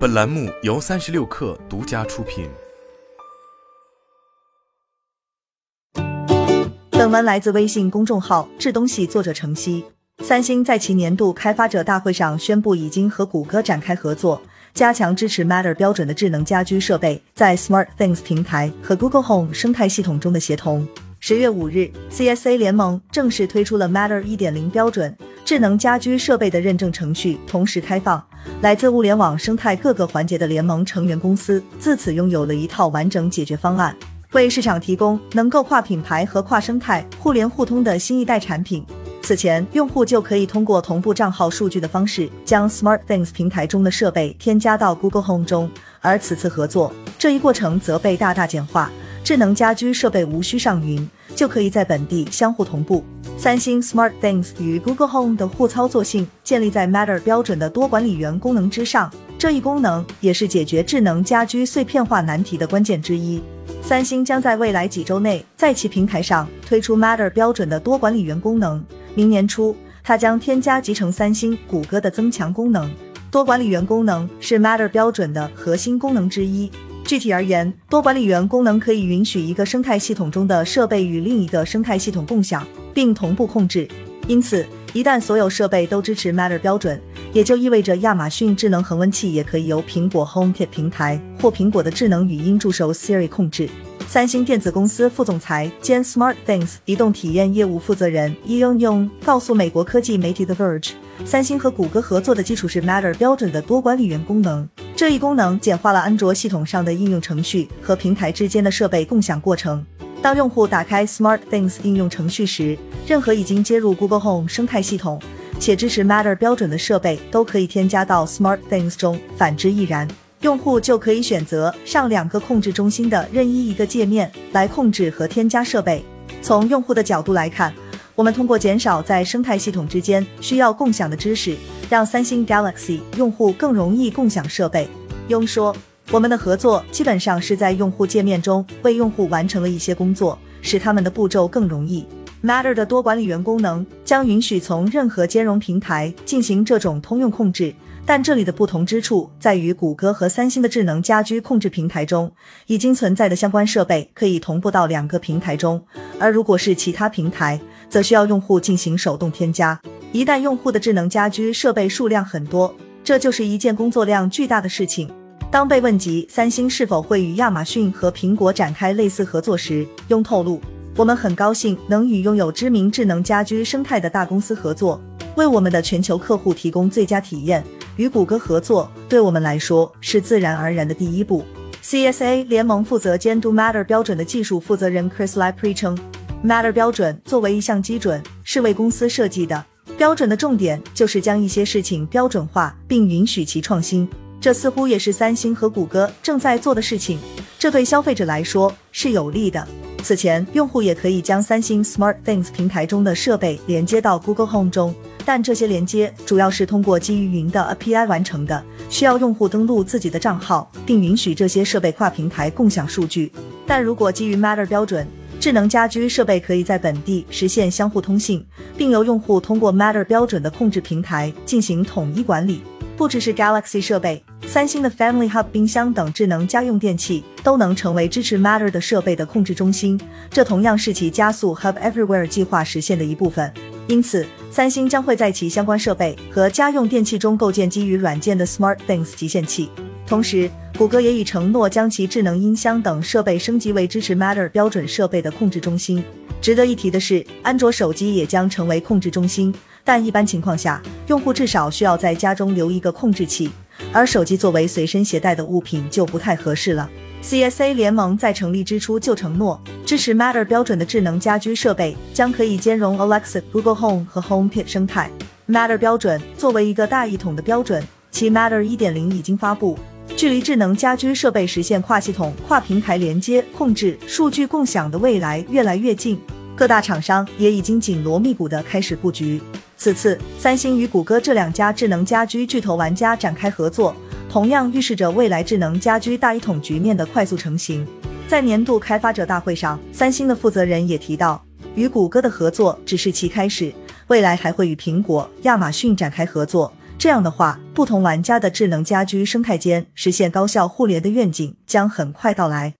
本栏目由三十六氪独家出品。本文来自微信公众号“智东西”，作者程曦。三星在其年度开发者大会上宣布，已经和谷歌展开合作，加强支持 Matter 标准的智能家居设备在 Smart Things 平台和 Google Home 生态系统中的协同。十月五日，CSA 联盟正式推出了 Matter 一点零标准。智能家居设备的认证程序同时开放，来自物联网生态各个环节的联盟成员公司自此拥有了一套完整解决方案，为市场提供能够跨品牌和跨生态互联互通的新一代产品。此前，用户就可以通过同步账号数据的方式，将 Smart Things 平台中的设备添加到 Google Home 中，而此次合作，这一过程则被大大简化，智能家居设备无需上云，就可以在本地相互同步。三星 Smart Things 与 Google Home 的互操作性建立在 Matter 标准的多管理员功能之上，这一功能也是解决智能家居碎片化难题的关键之一。三星将在未来几周内在其平台上推出 Matter 标准的多管理员功能。明年初，它将添加集成三星、谷歌的增强功能。多管理员功能是 Matter 标准的核心功能之一。具体而言，多管理员功能可以允许一个生态系统中的设备与另一个生态系统共享。并同步控制，因此一旦所有设备都支持 Matter 标准，也就意味着亚马逊智能恒温器也可以由苹果 HomeKit 平台或苹果的智能语音助手 Siri 控制。三星电子公司副总裁兼 Smart Things 移动体验业务负责人 Yong Yong 告诉美国科技媒体 The Verge，三星和谷歌合作的基础是 Matter 标准的多管理员功能。这一功能简化了安卓系统上的应用程序和平台之间的设备共享过程。当用户打开 Smart Things 应用程序时，任何已经接入 Google Home 生态系统且支持 Matter 标准的设备都可以添加到 Smart Things 中，反之亦然。用户就可以选择上两个控制中心的任意一个界面来控制和添加设备。从用户的角度来看，我们通过减少在生态系统之间需要共享的知识，让三星 Galaxy 用户更容易共享设备。庸说。我们的合作基本上是在用户界面中为用户完成了一些工作，使他们的步骤更容易。Matter 的多管理员功能将允许从任何兼容平台进行这种通用控制，但这里的不同之处在于，谷歌和三星的智能家居控制平台中已经存在的相关设备可以同步到两个平台中，而如果是其他平台，则需要用户进行手动添加。一旦用户的智能家居设备数量很多，这就是一件工作量巨大的事情。当被问及三星是否会与亚马逊和苹果展开类似合作时，雍透露：“我们很高兴能与拥有知名智能家居生态的大公司合作，为我们的全球客户提供最佳体验。与谷歌合作对我们来说是自然而然的第一步。”CSA 联盟负责监督 Matter 标准的技术负责人 Chris Lapre 称：“Matter 标准作为一项基准，是为公司设计的。标准的重点就是将一些事情标准化，并允许其创新。”这似乎也是三星和谷歌正在做的事情，这对消费者来说是有利的。此前，用户也可以将三星 Smart Things 平台中的设备连接到 Google Home 中，但这些连接主要是通过基于云的 API 完成的，需要用户登录自己的账号，并允许这些设备跨平台共享数据。但如果基于 Matter 标准，智能家居设备可以在本地实现相互通信，并由用户通过 Matter 标准的控制平台进行统一管理。不只是 Galaxy 设备，三星的 Family Hub 冰箱等智能家用电器都能成为支持 Matter 的设备的控制中心。这同样是其加速 Hub Everywhere 计划实现的一部分。因此，三星将会在其相关设备和家用电器中构建基于软件的 Smart Things 集线器。同时，谷歌也已承诺将其智能音箱等设备升级为支持 Matter 标准设备的控制中心。值得一提的是，安卓手机也将成为控制中心。但一般情况下，用户至少需要在家中留一个控制器，而手机作为随身携带的物品就不太合适了。CSA 联盟在成立之初就承诺，支持 Matter 标准的智能家居设备将可以兼容 Alexa、Google Home 和 HomeKit 生态。Matter 标准作为一个大一统的标准，其 Matter 1.0已经发布，距离智能家居设备实现跨系统、跨平台连接、控制、数据共享的未来越来越近。各大厂商也已经紧锣密鼓地开始布局。此次，三星与谷歌这两家智能家居巨头玩家展开合作，同样预示着未来智能家居大一统局面的快速成型。在年度开发者大会上，三星的负责人也提到，与谷歌的合作只是其开始，未来还会与苹果、亚马逊展开合作，这样的话，不同玩家的智能家居生态间实现高效互联的愿景将很快到来。